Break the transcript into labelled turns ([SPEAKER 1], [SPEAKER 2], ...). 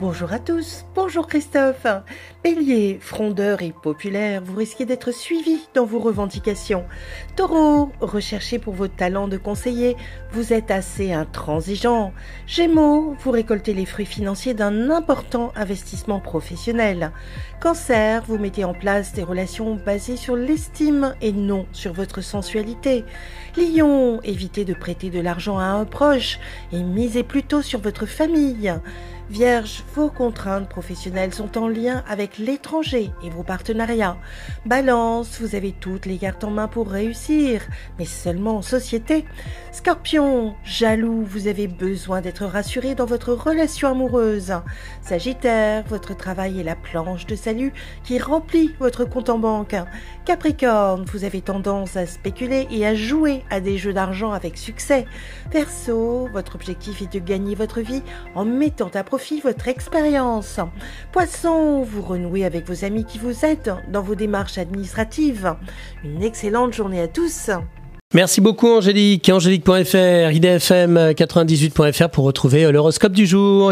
[SPEAKER 1] Bonjour à tous, bonjour Christophe. Bélier, frondeur et populaire, vous risquez d'être suivi dans vos revendications. Taureau, recherché pour vos talents de conseiller, vous êtes assez intransigeant. Gémeaux, vous récoltez les fruits financiers d'un important investissement professionnel. Cancer, vous mettez en place des relations basées sur l'estime et non sur votre sensualité. Lion, évitez de prêter de l'argent à un proche et misez plutôt sur votre famille. Vierge, vos contraintes professionnelles sont en lien avec l'étranger et vos partenariats. Balance, vous avez toutes les cartes en main pour réussir, mais seulement en société. Scorpion, jaloux, vous avez besoin d'être rassuré dans votre relation amoureuse. Sagittaire, votre travail est la planche de salut qui remplit votre compte en banque. Capricorne, vous avez tendance à spéculer et à jouer à des jeux d'argent avec succès. Verseau, votre objectif est de gagner votre vie en mettant à profit votre expérience. Poisson, vous renouez avec vos amis qui vous aident dans vos démarches administratives. Une excellente journée à tous.
[SPEAKER 2] Merci beaucoup Angélique. Angélique.fr, idfm98.fr pour retrouver l'horoscope du jour.